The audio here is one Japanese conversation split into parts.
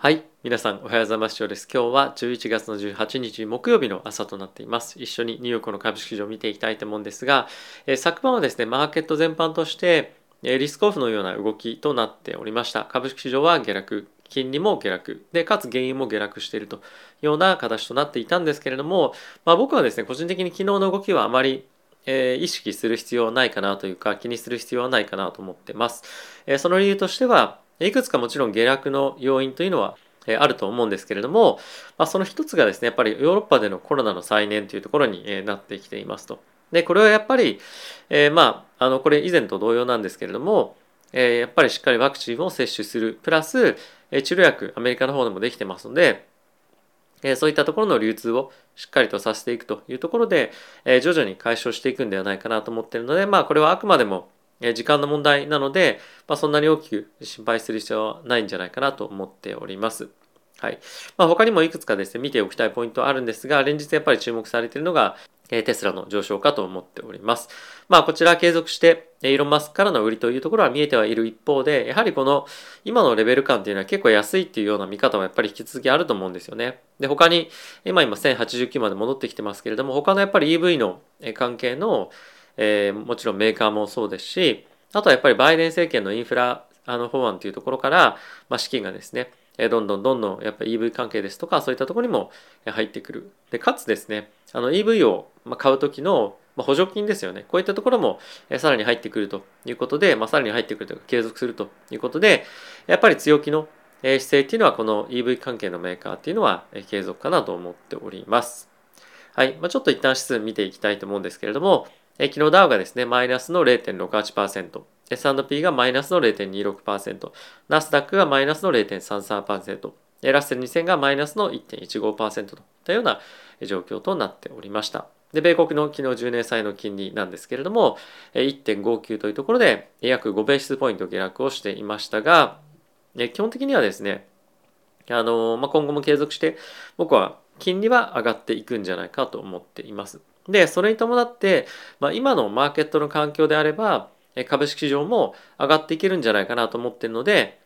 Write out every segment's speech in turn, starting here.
はい。皆さん、おはようございます。今日は11月の18日木曜日の朝となっています。一緒にニューヨークの株式市場を見ていきたいと思うんですが、えー、昨晩はですね、マーケット全般として、え、リスクオフのような動きとなっておりました。株式市場は下落、金利も下落、で、かつ原油も下落しているというような形となっていたんですけれども、まあ、僕はですね、個人的に昨日の動きはあまりえ、意識する必要はないかなというか気にする必要はないかなと思ってます。え、その理由としてはいくつかもちろん下落の要因というのはあると思うんですけれども、まあ、その一つがですね、やっぱりヨーロッパでのコロナの再燃というところになってきていますと。で、これはやっぱり、えー、まあ、あの、これ以前と同様なんですけれども、えー、やっぱりしっかりワクチンを接種する、プラス、え治療薬、アメリカの方でもできてますので、えそういったところの流通をしっかりとさせていくというところで、え徐々に解消していくんではないかなと思っているので、まあ、これはあくまでも時間の問題なので、まあ、そんなに大きく心配する必要はないんじゃないかなと思っております。はい。まあ、他にもいくつかですね、見ておきたいポイントあるんですが、連日やっぱり注目されているのが、テスラの上昇かと思っております。まあ、こちら継続して、イーロン・マスクからの売りというところは見えてはいる一方で、やはりこの今のレベル感っていうのは結構安いっていうような見方はやっぱり引き続きあると思うんですよね。で、他に、今今1089まで戻ってきてますけれども、他のやっぱり EV の関係の、えー、もちろんメーカーもそうですし、あとはやっぱりバイデン政権のインフラあの法案というところから、まあ、資金がですね、どんどんどんどんやっぱ EV 関係ですとかそういったところにも入ってくる。でかつですねあの EV を買う時の補助金ですよねこういったところもさらに入ってくるということで、まあ、さらに入ってくるというか継続するということでやっぱり強気の姿勢っていうのはこの EV 関係のメーカーっていうのは継続かなと思っております。はい。まあ、ちょっと一旦指数見ていきたいと思うんですけれども、昨日ダウがですね、マイナスの0.68%、S&P がマイナスの0.26%、ナスダックがマイナスの0.33%、ラッセル2000がマイナスの1.15%といったような状況となっておりました。で、米国の昨日10年債の金利なんですけれども、1.59というところで約5ベースポイント下落をしていましたが、基本的にはですね、あのまあ、今後も継続して僕は金利は上がっていくんじゃないかと思っています。で、それに伴って、まあ、今のマーケットの環境であれば、株式市場も上がっていけるんじゃないかなと思っているので、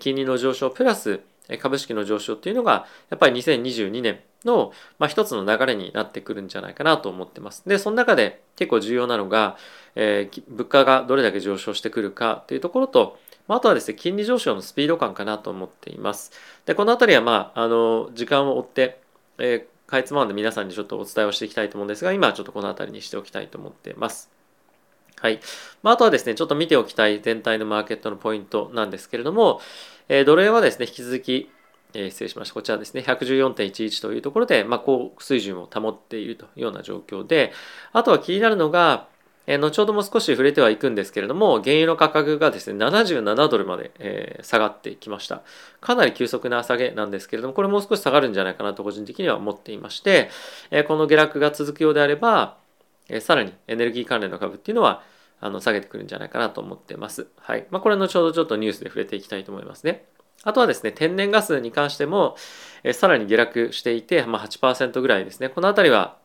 金利の上昇プラス株式の上昇っていうのが、やっぱり2022年の、まあ、一つの流れになってくるんじゃないかなと思ってます。で、その中で結構重要なのが、えー、物価がどれだけ上昇してくるかというところと、あとはですね、金利上昇のスピード感かなと思っています。で、このあたりは、まあ、あの、時間を追って、えー、かいつまんで皆さんにちょっとお伝えをしていきたいと思うんですが、今はちょっとこの辺りにしておきたいと思っています。はい。まあ、あとはですね、ちょっと見ておきたい全体のマーケットのポイントなんですけれども、えー、ドル円はですね、引き続き、えー、失礼しました。こちらですね、114.11というところで、まあ、高水準を保っているというような状況で、あとは気になるのが、え、後ほども少し触れてはいくんですけれども、原油の価格がですね、77ドルまで、え、下がってきました。かなり急速な下げなんですけれども、これもう少し下がるんじゃないかなと個人的には思っていまして、え、この下落が続くようであれば、え、さらにエネルギー関連の株っていうのは、あの下げてくるんじゃないかなと思ってます。はい。まあ、これ後ほどちょっとニュースで触れていきたいと思いますね。あとはですね、天然ガスに関しても、えさらに下落していて、まあ、8%ぐらいですね。このあたりは、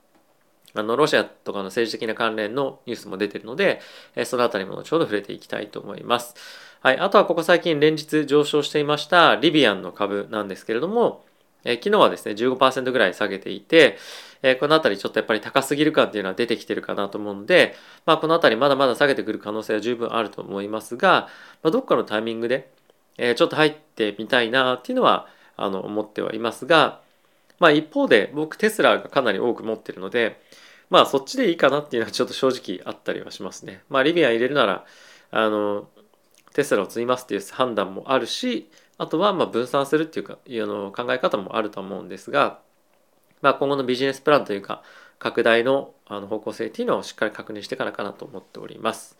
あのロシアとかの政治的な関連のニュースも出てるので、えそのあたりも後ほど触れていきたいと思います。はい。あとはここ最近連日上昇していましたリビアンの株なんですけれども、え昨日はですね、15%ぐらい下げていて、えこのあたりちょっとやっぱり高すぎる感っていうのは出てきてるかなと思うので、まあ、このあたりまだまだ下げてくる可能性は十分あると思いますが、まあ、どっかのタイミングで、えちょっと入ってみたいなっていうのはあの思ってはいますが、まあ、一方で僕テスラがかなり多く持ってるのでまあそっちでいいかなっていうのはちょっと正直あったりはしますね。まあリビア入れるならあのテスラを積みますっていう判断もあるしあとはまあ分散するっていうかいうの考え方もあると思うんですが、まあ、今後のビジネスプランというか拡大のあの方向性っていうのをしっかり確認してからかなと思っております。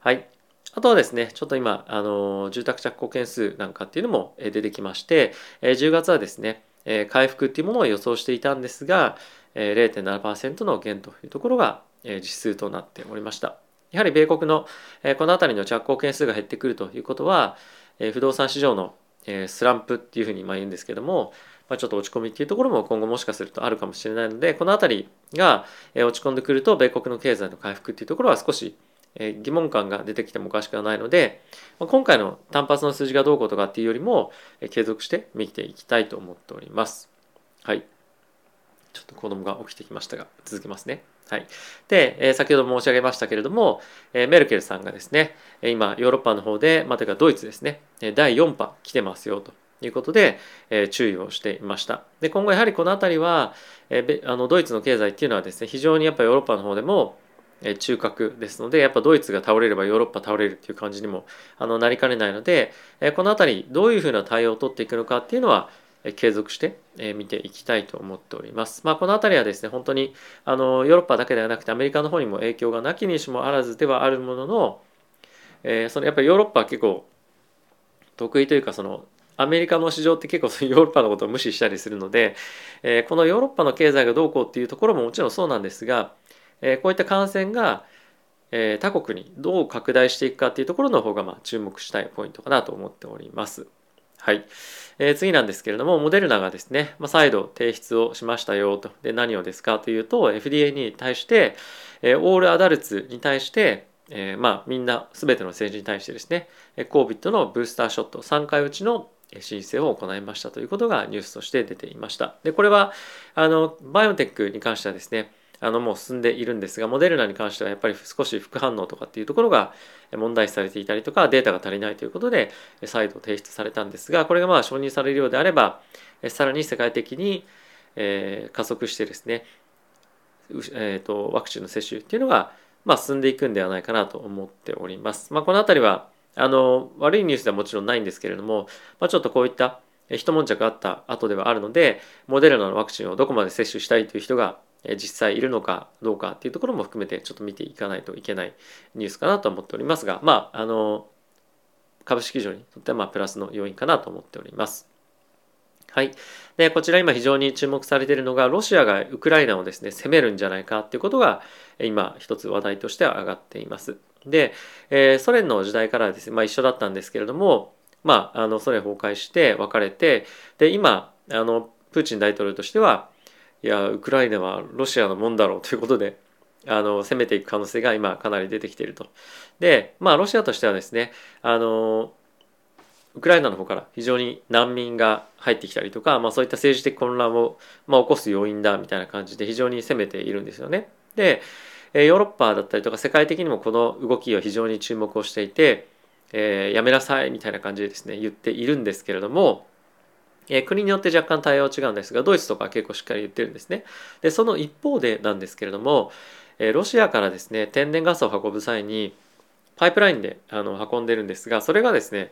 はい。あとはですね、ちょっと今、あの、住宅着工件数なんかっていうのも出てきまして、10月はですね、え回復っていうものを予想していたんですが、え0.7%の減というところがえ実数となっておりました。やはり米国のえこの辺りの着工件数が減ってくるということは、え不動産市場のえスランプっていうふうに言うんですけども、ま、ちょっと落ち込みっていうところも今後もしかするとあるかもしれないのでこの辺りが落ち込んでくると米国の経済の回復っていうところは少しえ疑問感が出てきてもおかしくはないので、ま今回の単発の数字がどうこうとかっていうよりも、え継続して見ていきたいと思っております。はい。ちょっと子供が起きてきましたが、続けますね。はい。で、え先ほど申し上げましたけれども、えメルケルさんがですね、今、ヨーロッパの方で、まあ、というかドイツですね、第4波来てますよということで、え注意をしていました。で、今後やはりこの辺りは、えあのドイツの経済っていうのはですね、非常にやっぱりヨーロッパの方でも、え中核ですので、やっぱドイツが倒れればヨーロッパ倒れるっていう感じにもあのなりかねないので、えこの辺りどういうふうな対応を取っていくのかっていうのは、継続して見ていきたいと思っております。まあ、この辺りはですね、本当にあのヨーロッパだけではなくてアメリカの方にも影響がなきにしもあらずではあるものの、え、そのやっぱりヨーロッパは結構得意というかそのアメリカの市場って結構 ヨーロッパのことを無視したりするので、えー、このヨーロッパの経済がどうこうっていうところももちろんそうなんですが、えー、こういった感染が、え他国にどう拡大していくかっていうところの方がま注目したいポイントかなと思っております。はい。えー、次なんですけれども、モデルナがですね、まあ、再度提出をしましたよと。で、何をですかというと、FDA に対して、えー、オールアダルツに対して、えー、まあ、みんな、すべての政治に対してですね、COVID のブースターショット3回打ちの申請を行いましたということがニュースとして出ていました。で、これは、あの、バイオテックに関してはですね、あのもう進んでいるんですがモデルナに関してはやっぱり少し副反応とかっていうところが問題視されていたりとかデータが足りないということで再度提出されたんですがこれがまあ承認されるようであればさらに世界的に加速してですねえーと、ワクチンの接種っていうのが、まあ、進んでいくんではないかなと思っております。まあ、この辺りはあの悪いニュースではもちろんないんですけれども、まあ、ちょっとこういった一悶着あった後ではあるのでモデルナのワクチンをどこまで接種したいという人が実際いるのかどうかっていうところも含めてちょっと見ていかないといけないニュースかなと思っておりますがまああの株式市場にとってはまあプラスの要因かなと思っております。はい。で、こちら今非常に注目されているのが、ロシアがウクライナをですね、攻めるんじゃないかっていうことが、今一つ話題としては上がっています。で、えー、ソ連の時代からですね、まあ一緒だったんですけれども、まあ、あの、ソ連崩壊して別れて、で、今、あの、プーチン大統領としては、いやウクライナはロシアのもんだろうということであの攻めていく可能性が今かなり出てきていると。でまあロシアとしてはですねあのウクライナの方から非常に難民が入ってきたりとか、まあ、そういった政治的混乱を、まあ、起こす要因だみたいな感じで非常に攻めているんですよね。でヨーロッパだったりとか世界的にもこの動きを非常に注目をしていて、えー、やめなさいみたいな感じでですね言っているんですけれどもえ国によって若干対応違うんですがドイツとか結構しっかり言ってるんですね。でその一方でなんですけれども、えロシアからですね天然ガスを運ぶ際にパイプラインであの運んでるんですがそれがですね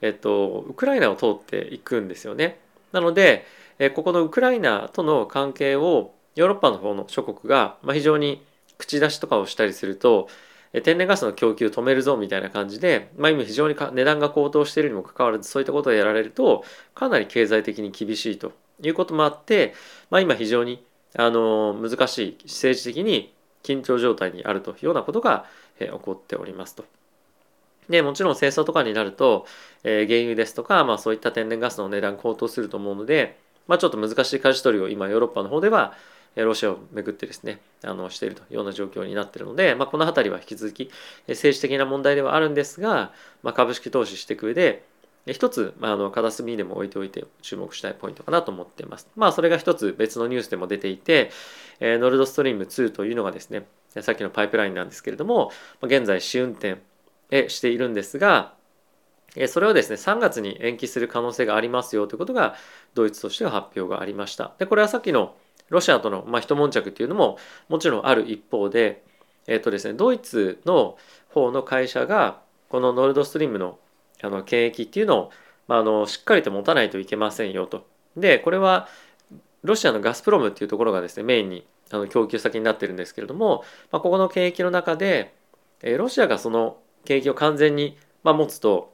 えっとウクライナを通っていくんですよね。なので、えここのウクライナとの関係をヨーロッパの方の諸国が、まあ、非常に口出しとかをしたりすると天然ガスの供給止めるぞみたいな感じで、まあ、今非常に値段が高騰しているにもかかわらずそういったことをやられるとかなり経済的に厳しいということもあって、まあ、今非常にあの難しい政治的に緊張状態にあるというようなことが、え起こっておりますと。でもちろん戦争とかになると、えー、原油ですとか、まあ、そういった天然ガスの値段高騰すると思うので、まあ、ちょっと難しい舵取りを今ヨーロッパの方ではロシアをめぐってですねあのしているというような状況になっているので、まあ、この辺りは引き続き政治的な問題ではあるんですが、まあ、株式投資していく上で一つ、まあ、あの片隅にでも置いておいて注目したいポイントかなと思っています。まあそれが一つ別のニュースでも出ていて、えー、ノルドストリーム2というのがですねさっきのパイプラインなんですけれども現在試運転しているんですがそれをですね3月に延期する可能性がありますよということがドイツとしては発表がありました。でこれはさっきのロシアとの、まあ、一悶着っていうのももちろんある一方で、えっ、とですね、ドイツの方の会社がこのノルドストリームのあの権益っていうのを、まあ、あのしっかりと持たないといけませんよと。でこれはロシアのガスプロムっていうところがですねメインにあの供給先になってるんですけれども、まあ、ここの権益の中で、えロシアがその権益を完全に、まあ、持つと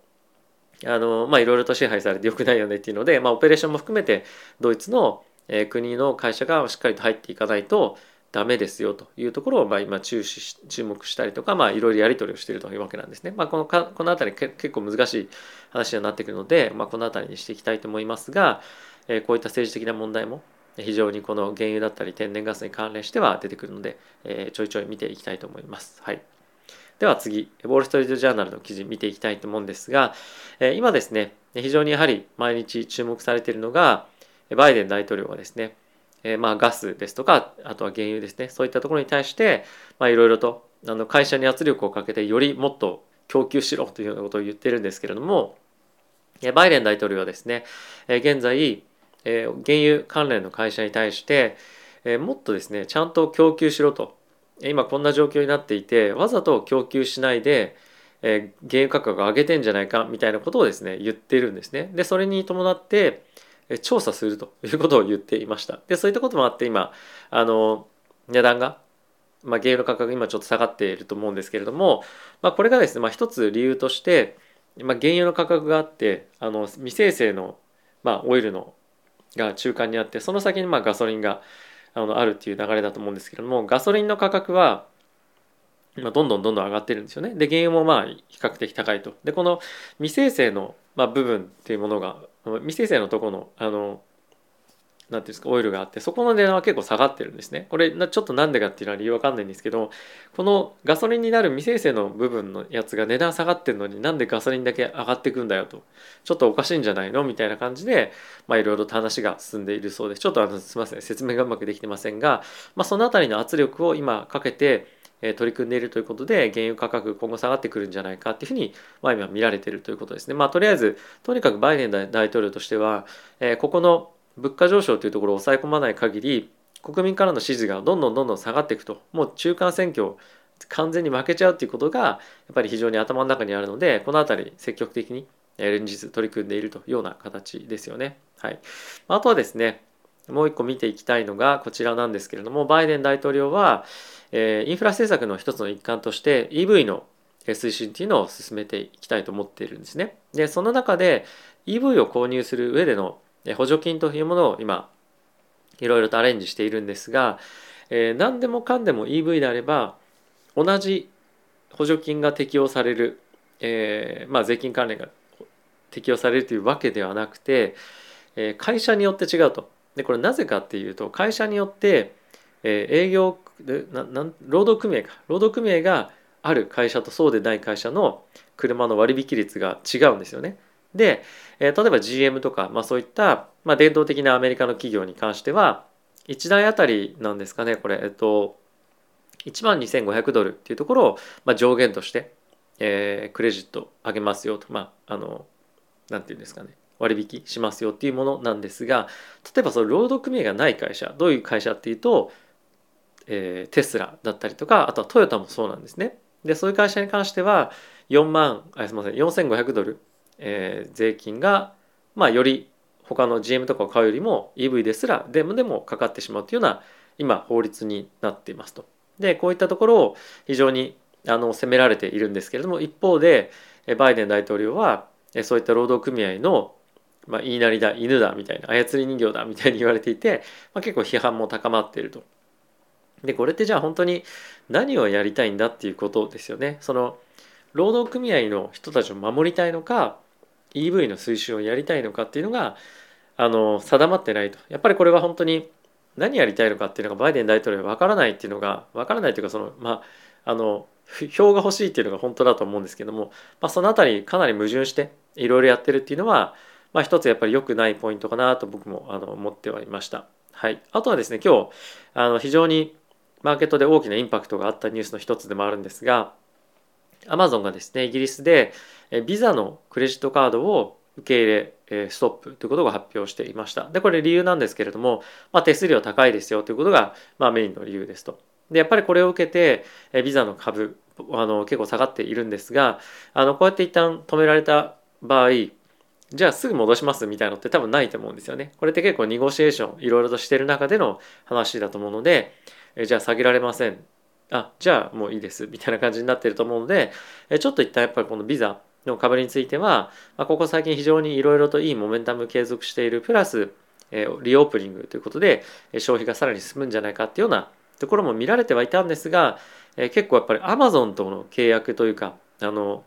あのまあいろいろと支配されてよくないよねっていうので、まあ、オペレーションも含めてドイツのえ国の会社がしっかりと入っていかないとダメですよというところをまあ今注視注目したりとかまあいろいろやり取りをしているというわけなんですね。まあ、このかこの辺り結構難しい話にはなってくるので、まあ、この辺りにしていきたいと思いますが、えこういった政治的な問題も非常にこの原油だったり天然ガスに関連しては出てくるので、えちょいちょい見ていきたいと思います。はいでは次、ウォール・ストリート・ジャーナルの記事見ていきたいと思うんですが、え今ですね、非常にやはり毎日注目されているのが、バイデン大統領がですね、えまあ、ガスですとか、あとは原油ですね、そういったところに対して、まあ、いろいろとあの会社に圧力をかけて、よりもっと供給しろというようなことを言ってるんですけれども、バイデン大統領はですね、現在、原油関連の会社に対して、もっとですね、ちゃんと供給しろと。今こんな状況になっていて、わざと供給しないで、原油価格を上げてんじゃないかみたいなことをですね、言ってるんですね。で、それに伴って、調査するということを言っていました。で、そういったこともあって今、あの、値段がまあ、原油の価格今ちょっと下がっていると思うんですけれども、まあ、これがですね、まあ、一つ理由として、まあ、原油の価格があってあの未生成の、まあ、オイルのが中間にあってその先にまあガソリンがあのあるっていう流れだと思うんですけれどもガソリンの価格は今どんどんどんどん上がってるんですよね。で原油もまあ比較的高いと。でこの未生成のまあ部分っていうものが未生成のとこのあの何ていうんですかオイルがあってそこの値段は結構下がってるんですね。これちょっとなんでかっていうのは理由わかんないんですけどこのガソリンになる未生成の部分のやつが値段下がってるのになんでガソリンだけ上がってくんだよと。ちょっとおかしいんじゃないの？みたいな感じでまあいろいろと話が進んでいるそうです。ちょっとあのすみません。説明がうまくできてませんが、まあ、その辺りの圧力を今かけて取り組んでいるということで原油価格今後下がってくるんじゃないかっていうふうに、まあ、今見られているということですね。まあ、とりあえずとにかくバイデン大統領としては、え、ここの物価上昇というところを抑え込まない限り国民からの支持がどんどんどんどん下がっていくともう中間選挙完全に負けちゃうっていうことがやっぱり非常に頭の中にあるのでこの辺り積極的に連日取り組んでいるというような形ですよね。はい、あとはですねもう一個見ていきたいのがこちらなんですけれどもバイデン大統領は、えインフラ政策の一つの一環として EV の推進っていうのを進めていきたいと思っているんですね。でその中で EV を購入する上での補助金というものを今いろいろとアレンジしているんですが、えー、何でもかんでも EV であれば同じ補助金が適用される、えー、まあ、税金関連が適用されるというわけではなくて、えー、会社によって違うと。でこれなぜかっていうと会社によって、え営業でななん労働組合か。労働組合がある会社とそうでない会社の車の割引率が違うんですよね。で、えー、例えば GM とか、まあ、そういった、まあ、伝統的なアメリカの企業に関しては1台あたりなんですかねこれ、えっと、1万2500ドルっていうところを、まあ、上限として、えー、クレジット上げますよと。まああのなんていうんですかね。割引しますよっていうものなんですが例えばその労働組合がない会社どういう会社っていうと、えー、テスラだったりとかあとはトヨタもそうなんですね。でそういう会社に関しては4万あすみません4500ドルえー、税金が、まあ、より他の GM とかを買うよりも EV ですらデモでもかかってしまうというような今法律になっていますと。でこういったところを非常にあの責められているんですけれども一方でバイデン大統領はそういった労働組合の、まあ、言いなりだ犬だみたいな操り人形だみたいに言われていて、まあ、結構批判も高まっていると。でこれってじゃあ本当に何をやりたいんだっていうことですよね。その労働組合の人たちを守りたいのか EV の推進をやりたいのかっていうのがあの定まってないとやっぱりこれは本当に何やりたいのかっていうのがバイデン大統領は分からないっていうのが分からないというかそのまああの票が欲しいっていうのが本当だと思うんですけども、まあ、その辺りかなり矛盾していろいろやってるっていうのは、まあ、一つやっぱり良くないポイントかなと僕もあの思ってはいました。はい、あとはですね今日あの非常にマーケットで大きなインパクトがあったニュースの一つでもあるんですがアマゾンがですねイギリスでビザのクレジットカードを受け入れストップということが発表していました。で、これ理由なんですけれども、まあ、手数料高いですよということが、まあ、メインの理由ですと。で、やっぱりこれを受けて、ビザの株、あの結構下がっているんですが、あのこうやって一旦止められた場合、じゃあすぐ戻しますみたいなのって多分ないと思うんですよね。これって結構ニゴシエーションいろいろとしてる中での話だと思うので、えじゃあ下げられません。あ、じゃあもういいですみたいな感じになってると思うので、えちょっと一旦やっぱりこのビザの株については、まあ、ここ最近非常にいろいろといいモメンタム継続しているプラス、え、リオープニングということで消費がさらに進むんじゃないかっていうようなところも見られてはいたんですが、え、結構やっぱりアマゾンとの契約というかあの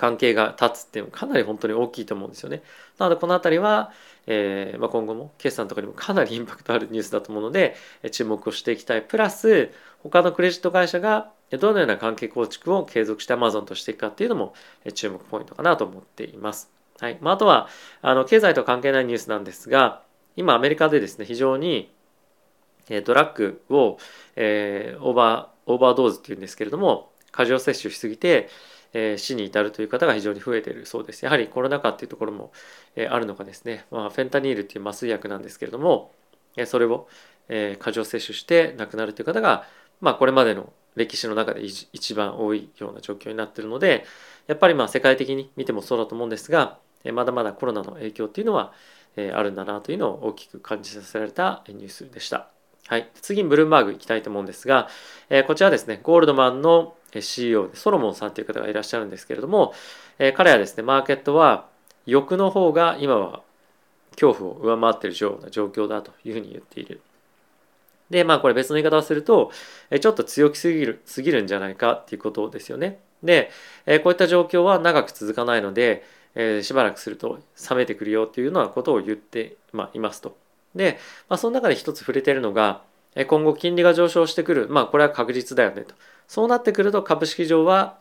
関係が立つっていうのはかなり本当に大きいと思うんですよね。なのでこの辺りは、えーまあ、今後も決算とかにもかなりインパクトあるニュースだと思うので注目をしていきたい。プラス他のクレジット会社がどのような関係構築を継続して Amazon としていくかっていうのも注目ポイントかなと思っています。はいまあ、あとはあの経済と関係ないニュースなんですが今アメリカでですね非常にドラッグを、えー、オーバーオーバードーズっていうんですけれども過剰摂取しすぎて、え、死に至るという方が非常に増えているそうです。やはりコロナ禍っていうところも、え、あるのかですね、まあ、フェンタニールっていう麻酔薬なんですけれども、え、それを、え、過剰摂取して亡くなるという方が、まあ、これまでの歴史の中で一番多いような状況になっているのでやっぱりまあ世界的に見てもそうだと思うんですがまだまだコロナの影響っていうのはあるんだなというのを大きく感じさせられたニュースでした。はい、次にブルームバーグ行きたいと思うんですが、えこちらですね、ゴールドマンの CEO でソロモンさんという方がいらっしゃるんですけれども、え彼はですね、マーケットは欲の方が今は恐怖を上回っているような状況だというふうに言っている。で、まあこれ別の言い方をすると、ちょっと強気すぎる、すぎるんじゃないかっていうことですよね。で、こういった状況は長く続かないので、しばらくすると冷めてくるよっていうようなことを言って、まいますと。で、まあ、その中で一つ触れているのが、今後金利が上昇してくる、まあ、これは確実だよねと。そうなってくると株式上は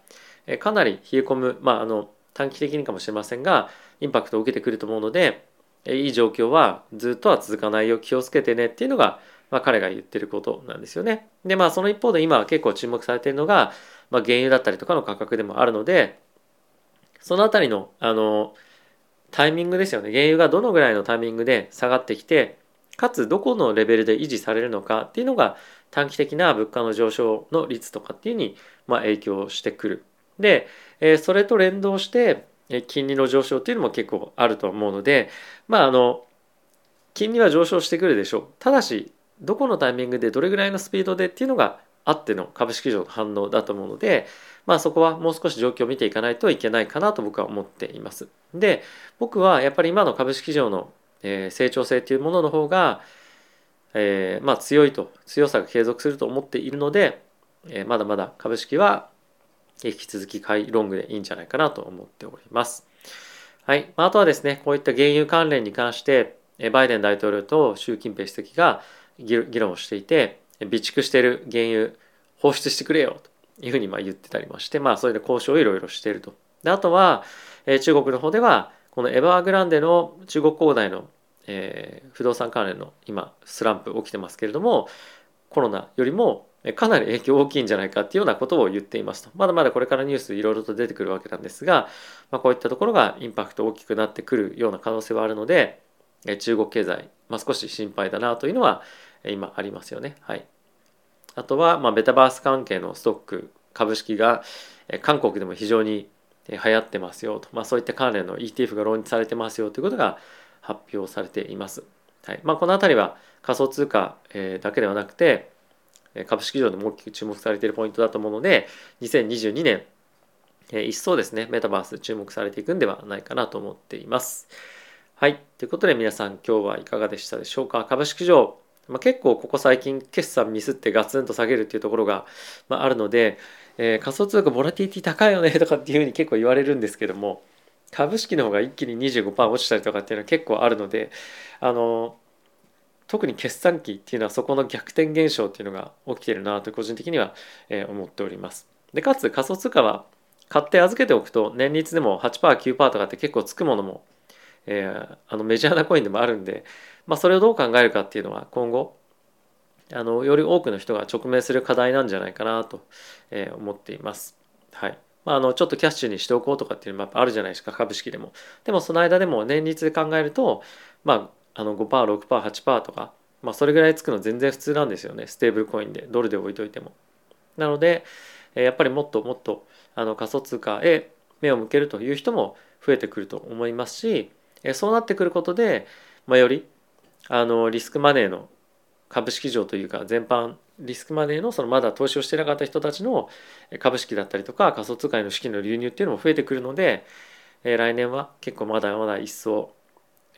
かなり冷え込む、まあ、あの短期的にかもしれませんが、インパクトを受けてくると思うので、いい状況はずっとは続かないよ、気をつけてねっていうのが、まあ、彼が言ってることなんですよね。で、まあ、その一方で今は結構注目されているのが、まあ、原油だったりとかの価格でもあるので、そのあたりの、あの、タイミングですよね。原油がどのぐらいのタイミングで下がってきて、かつどこのレベルで維持されるのかっていうのが短期的な物価の上昇の率とかっていうにまあ影響してくる。で、えそれと連動して金利の上昇っていうのも結構あると思うのでまああの金利は上昇してくるでしょう。ただしどこのタイミングでどれぐらいのスピードでっていうのがあっての株式市場の反応だと思うので、まあそこはもう少し状況を見ていかないといけないかなと僕は思っています。で、僕はやっぱり今の株式市場のえー、成長性というものの方が、えー、まあ、強いと強さが継続すると思っているので、えー、まだまだ株式は引き続き買いロングでいいんじゃないかなと思っております。はい。まああとはですね、こういった原油関連に関して、バイデン大統領と習近平主席が議論をしていて、備蓄している原油放出してくれよというふうにまあ言ってたりもして、まあそれで交渉をいろいろしていると。であとは、中国の方では、このエバーグランデの中国恒大の、えー、不動産関連の今スランプ起きてますけれどもコロナよりもかなり影響大きいんじゃないかっていうようなことを言っていますとまだまだこれからニュースいろいろと出てくるわけなんですが、まあ、こういったところがインパクト大きくなってくるような可能性はあるので中国経済、まあ、少し心配だなというのは今ありますよね。はい、あとは、まあ、メタバース関係のストック株式が韓国でも非常に流行ってますよと、まあ、そういった関連の ETF が論じされてますよということが発表されています。はいまあ、この辺りは仮想通貨だけではなくて株式市場でも大きく注目されているポイントだと思うので2022年一層ですねメタバース注目されていくんではないかなと思っています。はい。ということで皆さん今日はいかがでしたでしょうか？株式市場、まあ、結構ここ最近決算ミスってガツンと下げるっていうところが、まあ、あるのでえー、仮想通貨ボラティティ高いよねとかっていうふうに結構言われるんですけども株式の方が一気に25%落ちたりとかっていうのは結構あるのであの特に決算期っていうのはそこの逆転現象っていうのが起きてるなと個人的には、えー、思っております。でかつ仮想通貨は買って預けておくと年率でも 8%9% とかって結構つくものも、えー、あのメジャーなコインでもあるんで、まあ、それをどう考えるかっていうのは今後あのより多くの人が直面する課題なんじゃないかなと、え、思っています。はいまあ、あのちょっとキャッシュにしておこうとかっていうのもあるじゃないですか株式でも。でもその間でも年率で考えると、まあ、あの 5%6%8% とか、まあ、それぐらいつくの全然普通なんですよねステーブルコインでドルで置いといても。なのでやっぱりもっともっとあの仮想通貨へ目を向けるという人も増えてくると思いますしそうなってくることで、まあ、よりあのリスクマネーの株式上というか全般リスクマネーのそのまだ投資をしてなかった人たちの株式だったりとか仮想通貨への資金の流入っていうのも増えてくるので、え来年は結構まだまだ一層、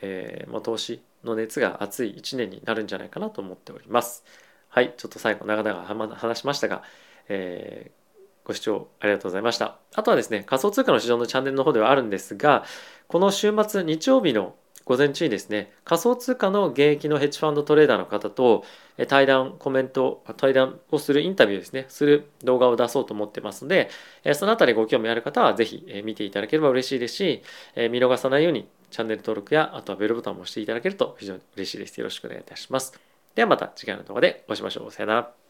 えー、ま投資の熱が熱い1年になるんじゃないかなと思っております。はい、ちょっと最後長々話しましたが、えー、ご視聴ありがとうございました。あとはですね、仮想通貨の市場のチャンネルの方ではあるんですが、この週末日曜日の午前中にですね仮想通貨の現役のヘッジファンドトレーダーの方と対談コメント対談をするインタビューですねする動画を出そうと思ってますのでそのあたりご興味ある方はぜひ見ていただければ嬉しいですし見逃さないようにチャンネル登録やあとはベルボタンも押していただけると非常に嬉しいです。よろしくお願いいたします。ではまた次回の動画でお会いしましょう。さよなら。